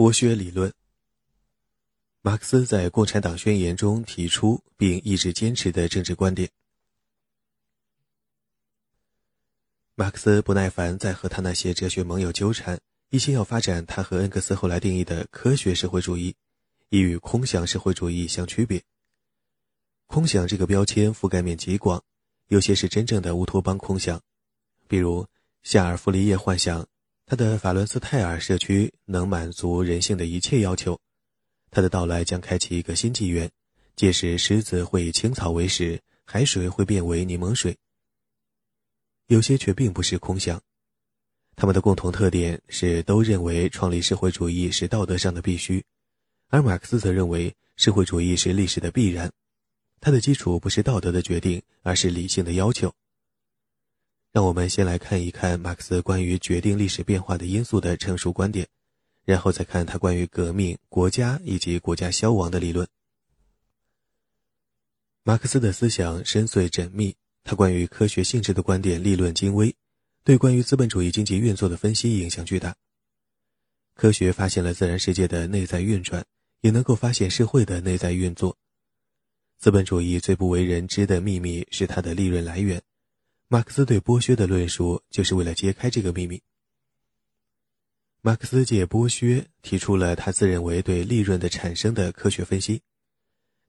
剥削理论。马克思在《共产党宣言》中提出并一直坚持的政治观点。马克思不耐烦再和他那些哲学盟友纠缠，一心要发展他和恩格斯后来定义的科学社会主义，以与空想社会主义相区别。空想这个标签覆盖面极广，有些是真正的乌托邦空想，比如夏尔·弗里耶幻想，他的法伦斯泰尔社区能满足人性的一切要求。他的到来将开启一个新纪元，届时狮子会以青草为食，海水会变为柠檬水。有些却并不是空想，他们的共同特点是都认为创立社会主义是道德上的必须，而马克思则认为社会主义是历史的必然，它的基础不是道德的决定，而是理性的要求。让我们先来看一看马克思关于决定历史变化的因素的成熟观点。然后再看他关于革命、国家以及国家消亡的理论。马克思的思想深邃缜密，他关于科学性质的观点立论精微，对关于资本主义经济运作的分析影响巨大。科学发现了自然世界的内在运转，也能够发现社会的内在运作。资本主义最不为人知的秘密是它的利润来源。马克思对剥削的论述就是为了揭开这个秘密。马克思借剥削提出了他自认为对利润的产生的科学分析。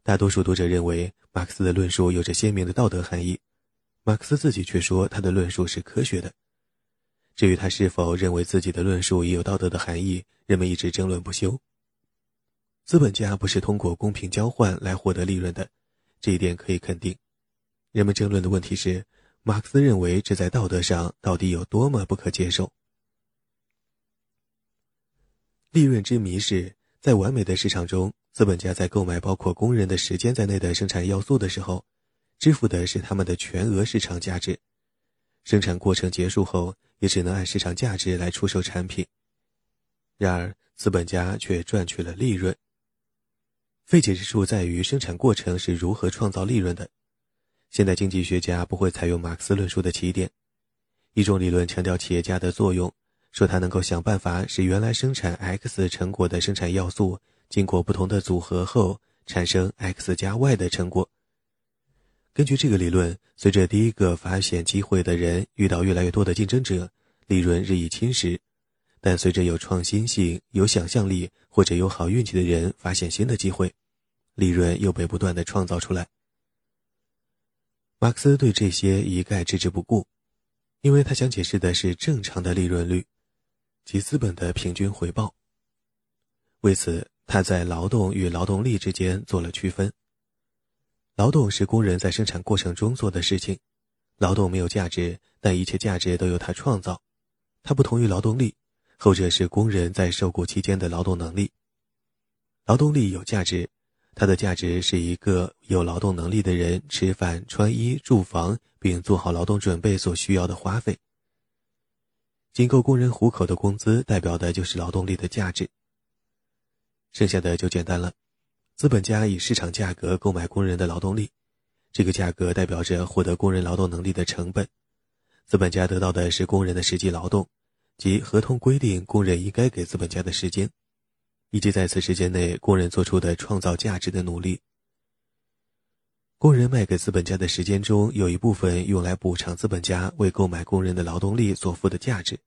大多数读者认为马克思的论述有着鲜明的道德含义，马克思自己却说他的论述是科学的。至于他是否认为自己的论述也有道德的含义，人们一直争论不休。资本家不是通过公平交换来获得利润的，这一点可以肯定。人们争论的问题是，马克思认为这在道德上到底有多么不可接受。利润之谜是在完美的市场中，资本家在购买包括工人的时间在内的生产要素的时候，支付的是他们的全额市场价值。生产过程结束后，也只能按市场价值来出售产品。然而，资本家却赚取了利润。费解之处在于生产过程是如何创造利润的。现代经济学家不会采用马克思论述的起点，一种理论强调企业家的作用。说他能够想办法使原来生产 X 成果的生产要素经过不同的组合后产生 X 加 Y 的成果。根据这个理论，随着第一个发现机会的人遇到越来越多的竞争者，利润日益侵蚀；但随着有创新性、有想象力或者有好运气的人发现新的机会，利润又被不断的创造出来。马克思对这些一概置之不顾，因为他想解释的是正常的利润率。及资本的平均回报。为此，他在劳动与劳动力之间做了区分。劳动是工人在生产过程中做的事情，劳动没有价值，但一切价值都由他创造。它不同于劳动力，后者是工人在受雇期间的劳动能力。劳动力有价值，它的价值是一个有劳动能力的人吃饭、穿衣、住房，并做好劳动准备所需要的花费。仅够工人糊口的工资，代表的就是劳动力的价值。剩下的就简单了，资本家以市场价格购买工人的劳动力，这个价格代表着获得工人劳动能力的成本。资本家得到的是工人的实际劳动，即合同规定工人应该给资本家的时间，以及在此时间内工人做出的创造价值的努力。工人卖给资本家的时间中，有一部分用来补偿资本家为购买工人的劳动力所付的价值，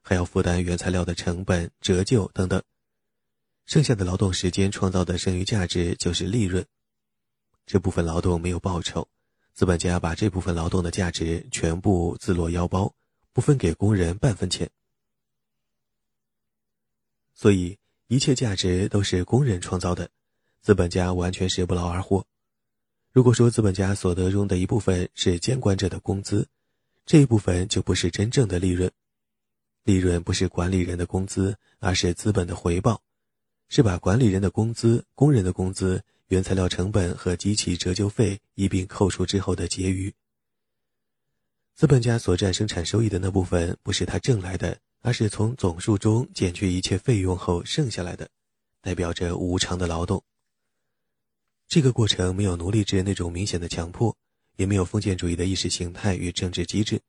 还要负担原材料的成本、折旧等等。剩下的劳动时间创造的剩余价值就是利润。这部分劳动没有报酬，资本家把这部分劳动的价值全部自落腰包，不分给工人半分钱。所以，一切价值都是工人创造的，资本家完全是不劳而获。如果说资本家所得中的一部分是监管者的工资，这一部分就不是真正的利润。利润不是管理人的工资，而是资本的回报，是把管理人的工资、工人的工资、原材料成本和机器折旧费一并扣除之后的结余。资本家所占生产收益的那部分，不是他挣来的，而是从总数中减去一切费用后剩下来的，代表着无偿的劳动。这个过程没有奴隶制那种明显的强迫，也没有封建主义的意识形态与政治机制，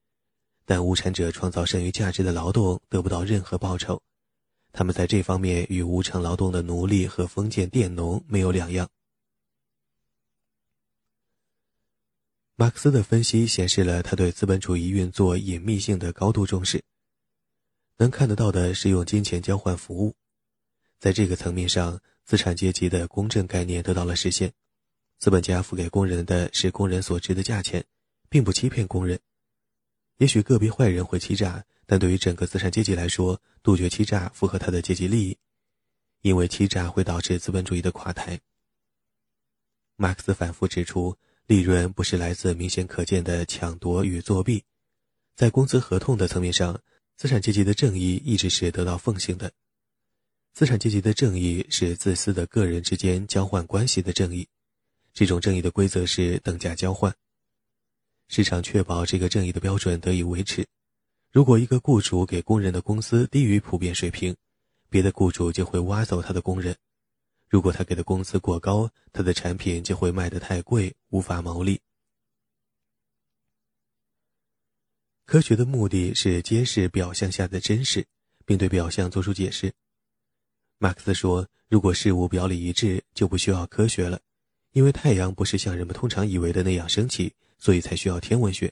但无产者创造剩余价值的劳动得不到任何报酬，他们在这方面与无偿劳动的奴隶和封建佃农没有两样。马克思的分析显示了他对资本主义运作隐秘性的高度重视。能看得到的是用金钱交换服务，在这个层面上，资产阶级的公正概念得到了实现。资本家付给工人的是工人所值的价钱，并不欺骗工人。也许个别坏人会欺诈，但对于整个资产阶级来说，杜绝欺诈符合他的阶级利益，因为欺诈会导致资本主义的垮台。马克思反复指出。利润不是来自明显可见的抢夺与作弊，在工资合同的层面上，资产阶级的正义一直是得到奉行的。资产阶级的正义是自私的个人之间交换关系的正义，这种正义的规则是等价交换。市场确保这个正义的标准得以维持。如果一个雇主给工人的工资低于普遍水平，别的雇主就会挖走他的工人。如果他给的工资过高，他的产品就会卖得太贵，无法牟利。科学的目的是揭示表象下的真实，并对表象做出解释。马克思说：“如果事物表里一致，就不需要科学了，因为太阳不是像人们通常以为的那样升起，所以才需要天文学。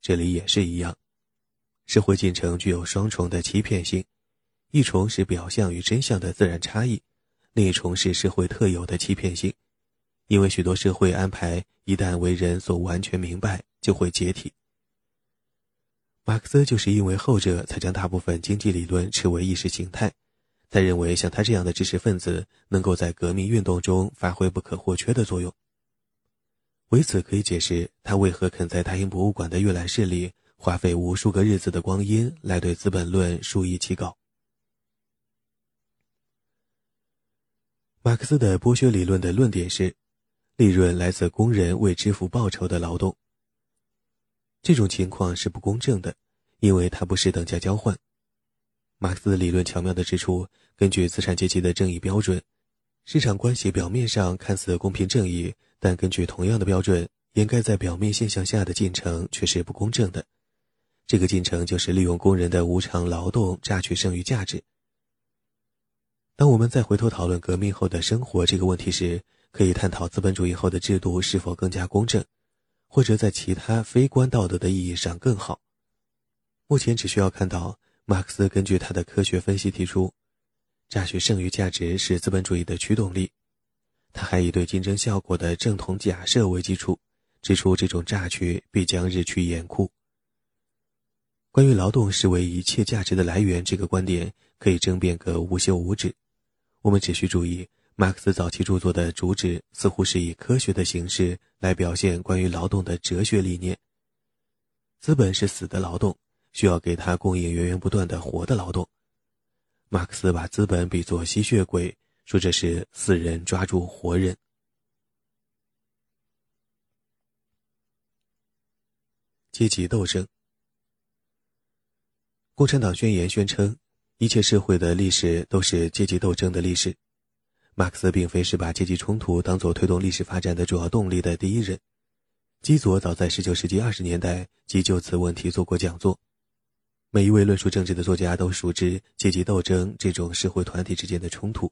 这里也是一样，社会进程具有双重的欺骗性，一重是表象与真相的自然差异。”另一重是社会特有的欺骗性，因为许多社会安排一旦为人所完全明白，就会解体。马克思就是因为后者，才将大部分经济理论视为意识形态。他认为像他这样的知识分子能够在革命运动中发挥不可或缺的作用。为此可以解释他为何肯在大英博物馆的阅览室里花费无数个日子的光阴来对《资本论》书议起稿。马克思的剥削理论的论点是，利润来自工人为支付报酬的劳动。这种情况是不公正的，因为它不是等价交换。马克思理论巧妙地指出，根据资产阶级的正义标准，市场关系表面上看似公平正义，但根据同样的标准，掩盖在表面现象下的进程却是不公正的。这个进程就是利用工人的无偿劳动榨取剩余价值。当我们再回头讨论革命后的生活这个问题时，可以探讨资本主义后的制度是否更加公正，或者在其他非官道德的意义上更好。目前只需要看到，马克思根据他的科学分析提出，榨取剩余价值是资本主义的驱动力。他还以对竞争效果的正统假设为基础，指出这种榨取必将日趋严酷。关于劳动视为一切价值的来源这个观点，可以争辩个无休无止。我们只需注意，马克思早期著作的主旨似乎是以科学的形式来表现关于劳动的哲学理念。资本是死的劳动，需要给它供应源源不断的活的劳动。马克思把资本比作吸血鬼，说这是死人抓住活人。阶级斗争。共产党宣言宣称。一切社会的历史都是阶级斗争的历史。马克思并非是把阶级冲突当作推动历史发展的主要动力的第一人。基佐早在19世纪20年代即就此问题做过讲座。每一位论述政治的作家都熟知阶级斗争这种社会团体之间的冲突。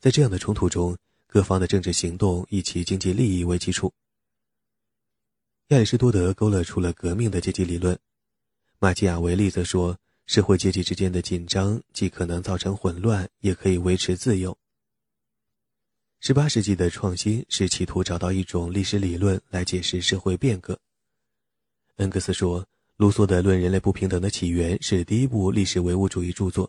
在这样的冲突中，各方的政治行动以其经济利益为基础。亚里士多德勾勒出了革命的阶级理论。马基雅维利则说。社会阶级之间的紧张既可能造成混乱，也可以维持自由。十八世纪的创新是企图找到一种历史理论来解释社会变革。恩格斯说，卢梭的《论人类不平等的起源》是第一部历史唯物主义著作，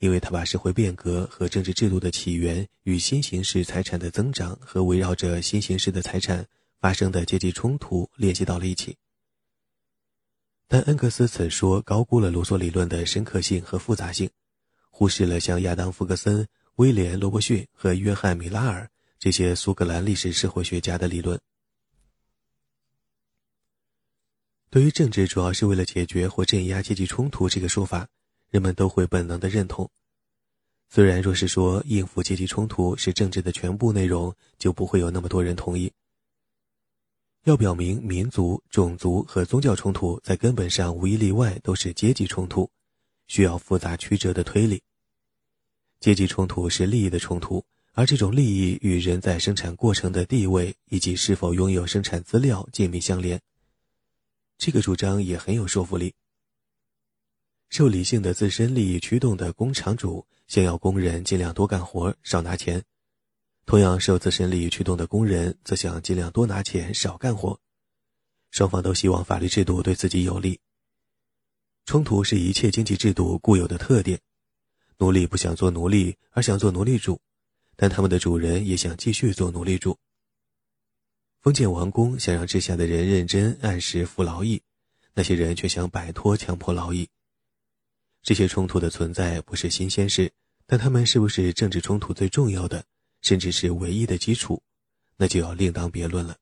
因为他把社会变革和政治制度的起源与新形式财产的增长和围绕着新形式的财产发生的阶级冲突联系到了一起。但恩格斯此说高估了卢梭理论的深刻性和复杂性，忽视了像亚当·福格森、威廉·罗伯逊和约翰·米拉尔这些苏格兰历史社会学家的理论。对于政治主要是为了解决或镇压阶级冲突这个说法，人们都会本能的认同。虽然若是说应付阶级冲突是政治的全部内容，就不会有那么多人同意。要表明民族、种族和宗教冲突在根本上无一例外都是阶级冲突，需要复杂曲折的推理。阶级冲突是利益的冲突，而这种利益与人在生产过程的地位以及是否拥有生产资料紧密相连。这个主张也很有说服力。受理性的自身利益驱动的工厂主想要工人尽量多干活、少拿钱；同样受自身利益驱动的工人则想尽量多拿钱、少干活。双方都希望法律制度对自己有利。冲突是一切经济制度固有的特点。奴隶不想做奴隶，而想做奴隶主，但他们的主人也想继续做奴隶主。封建王公想让治下的人认真按时服劳役，那些人却想摆脱强迫劳役。这些冲突的存在不是新鲜事，但他们是不是政治冲突最重要的，甚至是唯一的基础，那就要另当别论了。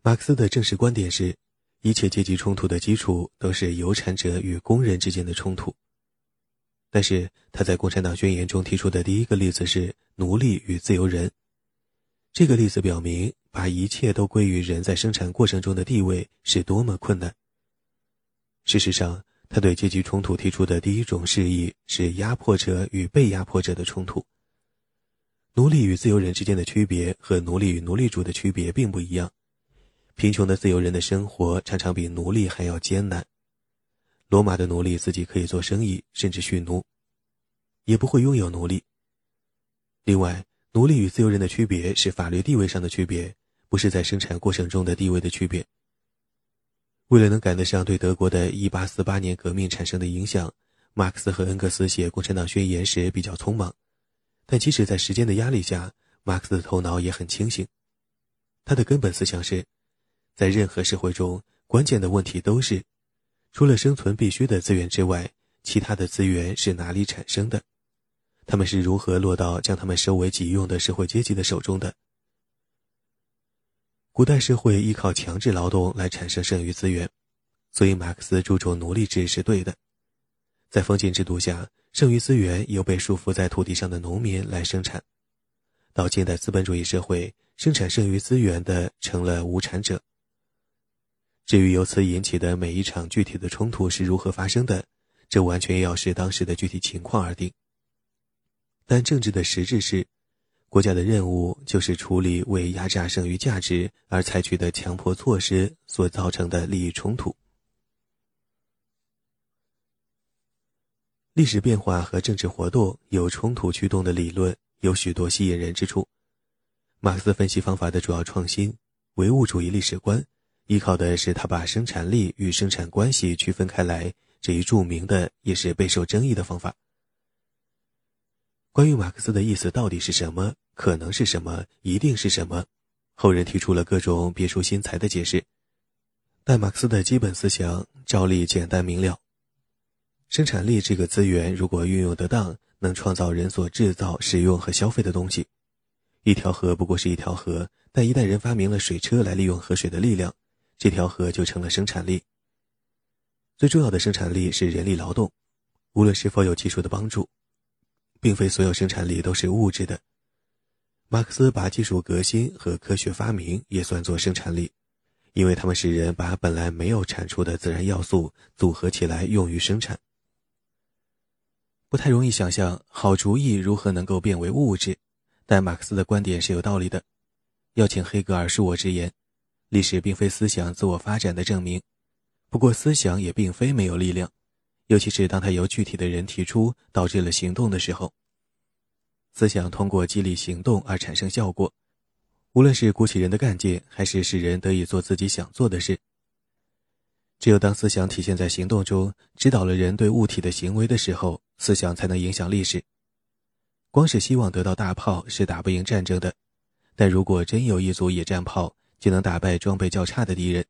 马克思的正式观点是，一切阶级冲突的基础都是有产者与工人之间的冲突。但是他在《共产党宣言》中提出的第一个例子是奴隶与自由人，这个例子表明，把一切都归于人在生产过程中的地位是多么困难。事实上，他对阶级冲突提出的第一种示意是压迫者与被压迫者的冲突。奴隶与自由人之间的区别和奴隶与奴隶主的区别并不一样。贫穷的自由人的生活常常比奴隶还要艰难。罗马的奴隶自己可以做生意，甚至蓄奴，也不会拥有奴隶。另外，奴隶与自由人的区别是法律地位上的区别，不是在生产过程中的地位的区别。为了能赶得上对德国的1848年革命产生的影响，马克思和恩格斯写《共产党宣言》时比较匆忙，但即使在时间的压力下，马克思的头脑也很清醒。他的根本思想是，在任何社会中，关键的问题都是，除了生存必须的资源之外，其他的资源是哪里产生的？他们是如何落到将他们收为己用的社会阶级的手中的？古代社会依靠强制劳动来产生剩余资源，所以马克思注重奴隶制是对的。在封建制度下，剩余资源由被束缚在土地上的农民来生产。到近代资本主义社会，生产剩余资源的成了无产者。至于由此引起的每一场具体的冲突是如何发生的，这完全要视当时的具体情况而定。但政治的实质是。国家的任务就是处理为压榨剩余价值而采取的强迫措施所造成的利益冲突。历史变化和政治活动由冲突驱动的理论有许多吸引人之处。马克思分析方法的主要创新——唯物主义历史观，依靠的是他把生产力与生产关系区分开来这一著名的也是备受争议的方法。关于马克思的意思到底是什么？可能是什么？一定是什么？后人提出了各种别出心裁的解释，但马克思的基本思想照例简单明了。生产力这个资源如果运用得当，能创造人所制造、使用和消费的东西。一条河不过是一条河，但一旦人发明了水车来利用河水的力量，这条河就成了生产力。最重要的生产力是人力劳动，无论是否有技术的帮助。并非所有生产力都是物质的。马克思把技术革新和科学发明也算作生产力，因为他们使人把本来没有产出的自然要素组合起来用于生产。不太容易想象好主意如何能够变为物质，但马克思的观点是有道理的。要请黑格尔恕我直言，历史并非思想自我发展的证明，不过思想也并非没有力量。尤其是当它由具体的人提出，导致了行动的时候，思想通过激励行动而产生效果，无论是鼓起人的干劲，还是使人得以做自己想做的事。只有当思想体现在行动中，指导了人对物体的行为的时候，思想才能影响历史。光是希望得到大炮是打不赢战争的，但如果真有一组野战炮，就能打败装备较差的敌人。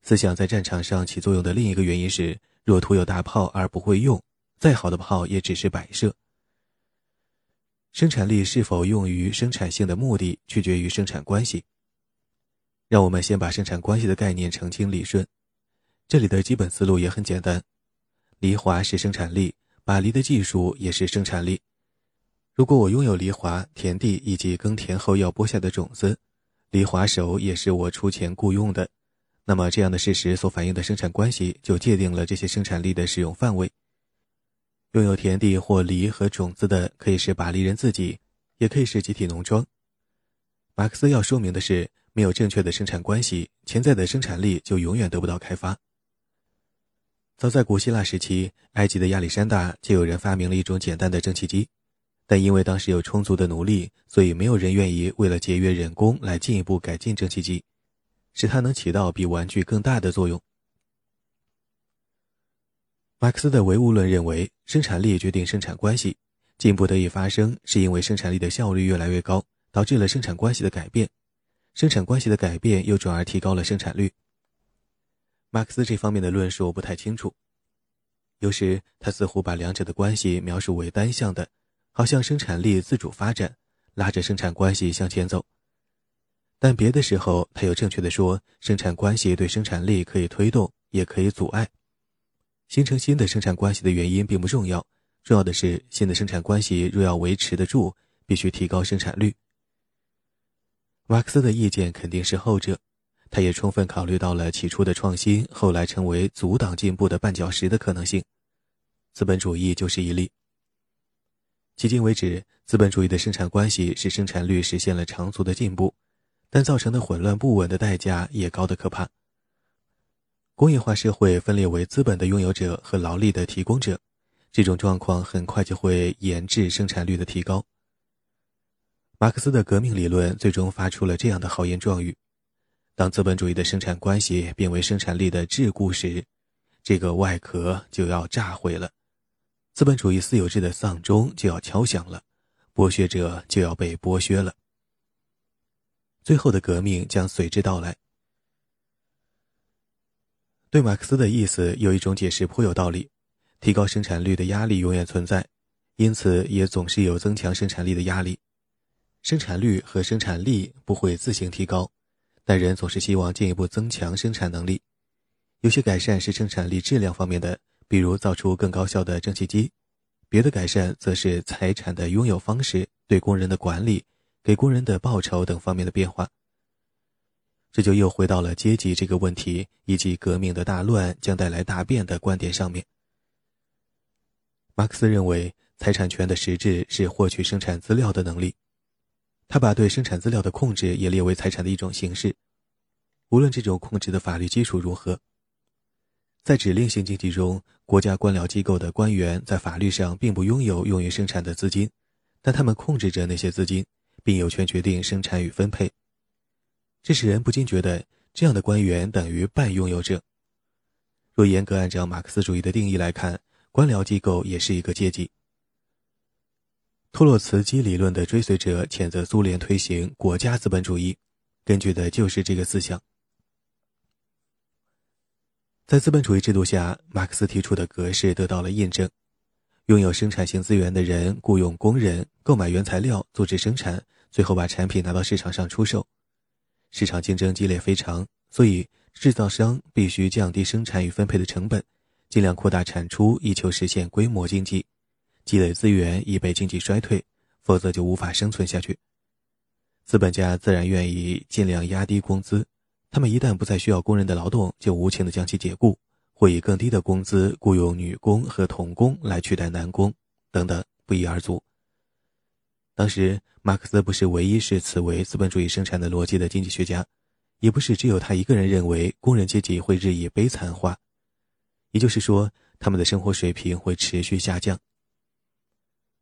思想在战场上起作用的另一个原因是。若徒有大炮而不会用，再好的炮也只是摆设。生产力是否用于生产性的目的，取决于生产关系。让我们先把生产关系的概念澄清理顺。这里的基本思路也很简单：犁铧是生产力，把犁的技术也是生产力。如果我拥有犁铧、田地以及耕田后要播下的种子，犁铧手也是我出钱雇佣的。那么这样的事实所反映的生产关系就界定了这些生产力的使用范围。拥有田地或犁和种子的，可以是巴黎人自己，也可以是集体农庄。马克思要说明的是，没有正确的生产关系，潜在的生产力就永远得不到开发。早在古希腊时期，埃及的亚历山大就有人发明了一种简单的蒸汽机，但因为当时有充足的奴隶，所以没有人愿意为了节约人工来进一步改进蒸汽机，使它能起到比玩具更大的作用。马克思的唯物论认为，生产力决定生产关系，进步得以发生，是因为生产力的效率越来越高，导致了生产关系的改变，生产关系的改变又转而提高了生产率。马克思这方面的论述不太清楚，有时他似乎把两者的关系描述为单向的，好像生产力自主发展，拉着生产关系向前走；但别的时候，他又正确的说，生产关系对生产力可以推动，也可以阻碍。形成新的生产关系的原因并不重要，重要的是新的生产关系若要维持得住，必须提高生产率。马克思的意见肯定是后者，他也充分考虑到了起初的创新后来成为阻挡进步的绊脚石的可能性。资本主义就是一例。迄今为止，资本主义的生产关系使生产率实现了长足的进步，但造成的混乱不稳的代价也高得可怕。工业化社会分裂为资本的拥有者和劳力的提供者，这种状况很快就会延滞生产率的提高。马克思的革命理论最终发出了这样的豪言壮语：当资本主义的生产关系变为生产力的桎梏时，这个外壳就要炸毁了，资本主义私有制的丧钟就要敲响了，剥削者就要被剥削了。最后的革命将随之到来。对马克思的意思有一种解释颇有道理：提高生产率的压力永远存在，因此也总是有增强生产力的压力。生产率和生产力不会自行提高，但人总是希望进一步增强生产能力。有些改善是生产力质量方面的，比如造出更高效的蒸汽机；别的改善则是财产的拥有方式、对工人的管理、给工人的报酬等方面的变化。这就又回到了阶级这个问题以及革命的大乱将带来大变的观点上面。马克思认为，财产权的实质是获取生产资料的能力，他把对生产资料的控制也列为财产的一种形式。无论这种控制的法律基础如何，在指令性经济中，国家官僚机构的官员在法律上并不拥有用于生产的资金，但他们控制着那些资金，并有权决定生产与分配。这使人不禁觉得，这样的官员等于半拥有者。若严格按照马克思主义的定义来看，官僚机构也是一个阶级。托洛茨基理论的追随者谴责苏联推行国家资本主义，根据的就是这个思想。在资本主义制度下，马克思提出的格式得到了印证：拥有生产性资源的人雇佣工人，购买原材料，组织生产，最后把产品拿到市场上出售。市场竞争激烈非常，所以制造商必须降低生产与分配的成本，尽量扩大产出，以求实现规模经济。积累资源以备经济衰退，否则就无法生存下去。资本家自然愿意尽量压低工资，他们一旦不再需要工人的劳动，就无情地将其解雇，或以更低的工资雇佣女工和童工来取代男工，等等，不一而足。当时，马克思不是唯一视此为资本主义生产的逻辑的经济学家，也不是只有他一个人认为工人阶级会日益悲惨化，也就是说，他们的生活水平会持续下降。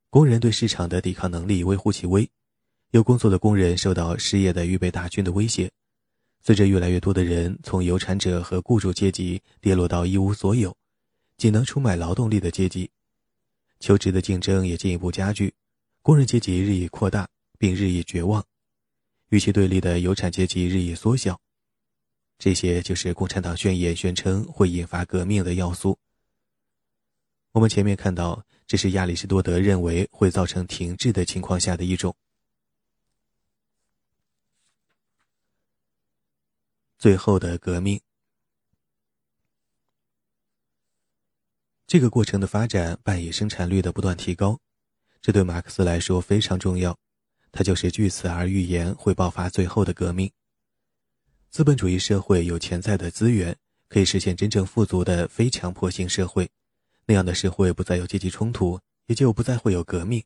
工人对市场的抵抗能力微乎其微，有工作的工人受到失业的预备大军的威胁。随着越来越多的人从有产者和雇主阶级跌落到一无所有、仅能出卖劳动力的阶级，求职的竞争也进一步加剧。工人阶级日益扩大，并日益绝望，与其对立的有产阶级日益缩小。这些就是共产党宣言宣称会引发革命的要素。我们前面看到，这是亚里士多德认为会造成停滞的情况下的一种。最后的革命，这个过程的发展伴以生产率的不断提高。这对马克思来说非常重要，他就是据此而预言会爆发最后的革命。资本主义社会有潜在的资源，可以实现真正富足的非强迫性社会。那样的社会不再有阶级冲突，也就不再会有革命。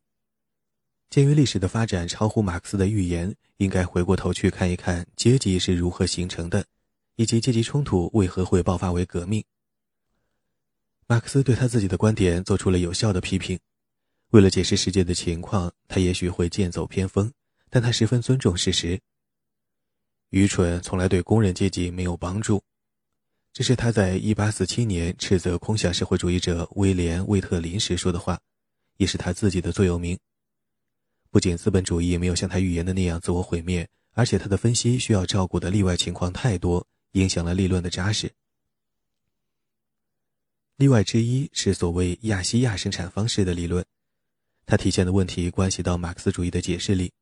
鉴于历史的发展超乎马克思的预言，应该回过头去看一看阶级是如何形成的，以及阶级冲突为何会爆发为革命。马克思对他自己的观点做出了有效的批评。为了解释世界的情况，他也许会剑走偏锋，但他十分尊重事实。愚蠢从来对工人阶级没有帮助，这是他在1847年斥责空想社会主义者威廉·魏特林时说的话，也是他自己的座右铭。不仅资本主义没有像他预言的那样自我毁灭，而且他的分析需要照顾的例外情况太多，影响了立论的扎实。例外之一是所谓亚细亚生产方式的理论，它体现的问题关系到马克思主义的解释力。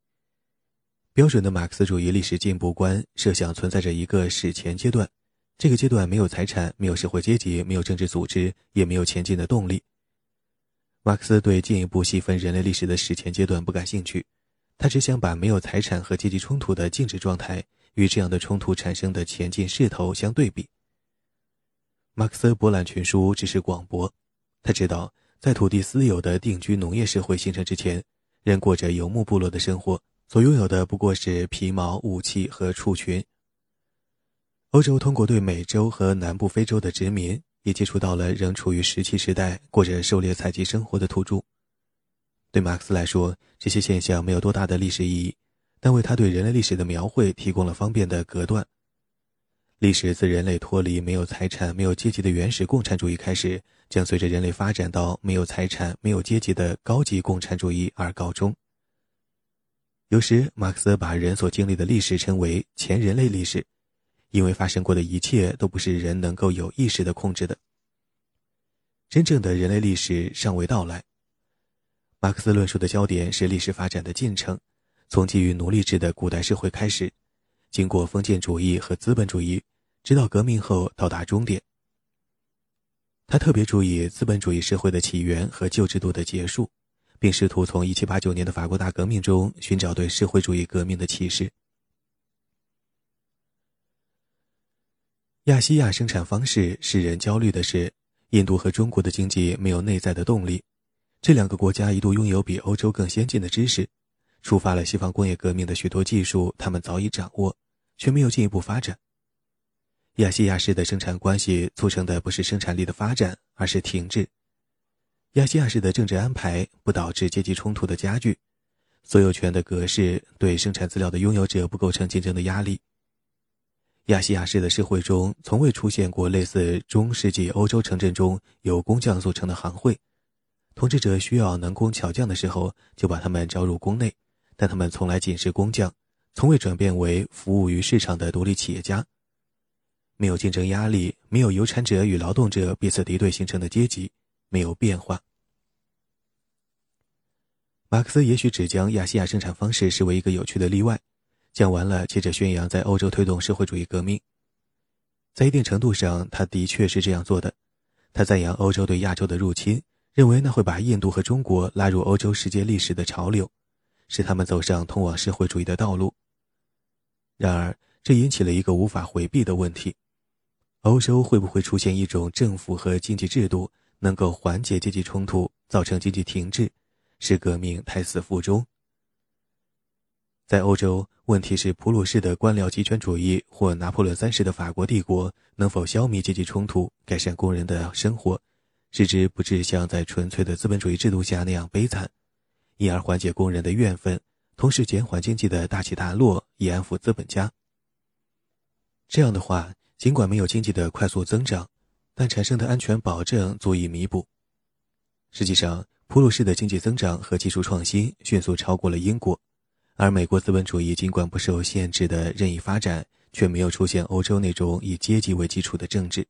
标准的马克思主义历史进步观设想存在着一个史前阶段，这个阶段没有财产，没有社会阶级，没有政治组织，也没有前进的动力。马克思对进一步细分人类历史的史前阶段不感兴趣，他只想把没有财产和阶级冲突的静止状态与这样的冲突产生的前进势头相对比。马克思博览群书，知识广博，他知道在土地私有的定居农业社会形成之前，人过着游牧部落的生活，所拥有的不过是皮毛、武器和畜群。欧洲通过对美洲和南部非洲的殖民。也接触到了仍处于石器时代、过着狩猎采集生活的土著。对马克思来说，这些现象没有多大的历史意义，但为他对人类历史的描绘提供了方便的隔断。历史自人类脱离没有财产、没有阶级的原始共产主义开始，将随着人类发展到没有财产、没有阶级的高级共产主义而告终。有时，马克思把人所经历的历史称为前人类历史。因为发生过的一切都不是人能够有意识的控制的。真正的人类历史尚未到来。马克思论述的焦点是历史发展的进程，从基于奴隶制的古代社会开始，经过封建主义和资本主义，直到革命后到达终点。他特别注意资本主义社会的起源和旧制度的结束，并试图从1789年的法国大革命中寻找对社会主义革命的启示。亚细亚生产方式使人焦虑的是，印度和中国的经济没有内在的动力。这两个国家一度拥有比欧洲更先进的知识，触发了西方工业革命的许多技术，他们早已掌握，却没有进一步发展。亚细亚式的生产关系促成的不是生产力的发展，而是停滞。亚细亚式的政治安排不导致阶级冲突的加剧，所有权的格式对生产资料的拥有者不构成竞争的压力。亚细亚式的社会中，从未出现过类似中世纪欧洲城镇中由工匠组成的行会。统治者需要能工巧匠的时候，就把他们招入宫内，但他们从来仅是工匠，从未转变为服务于市场的独立企业家。没有竞争压力，没有有产者与劳动者彼此敌对形成的阶级，没有变化。马克思也许只将亚细亚生产方式视为一个有趣的例外。讲完了，接着宣扬在欧洲推动社会主义革命。在一定程度上，他的确是这样做的。他赞扬欧洲对亚洲的入侵，认为那会把印度和中国拉入欧洲世界历史的潮流，使他们走上通往社会主义的道路。然而，这引起了一个无法回避的问题：欧洲会不会出现一种政府和经济制度，能够缓解阶级冲突，造成经济停滞，使革命胎死腹中？在欧洲，问题是普鲁士的官僚集权主义或拿破仑三世的法国帝国能否消弭阶级冲突，改善工人的生活，使之不致像在纯粹的资本主义制度下那样悲惨，因而缓解工人的怨愤，同时减缓经济的大起大落，以安抚资本家。这样的话，尽管没有经济的快速增长，但产生的安全保证足以弥补。实际上，普鲁士的经济增长和技术创新迅速超过了英国。而美国资本主义尽管不受限制的任意发展，却没有出现欧洲那种以阶级为基础的政治。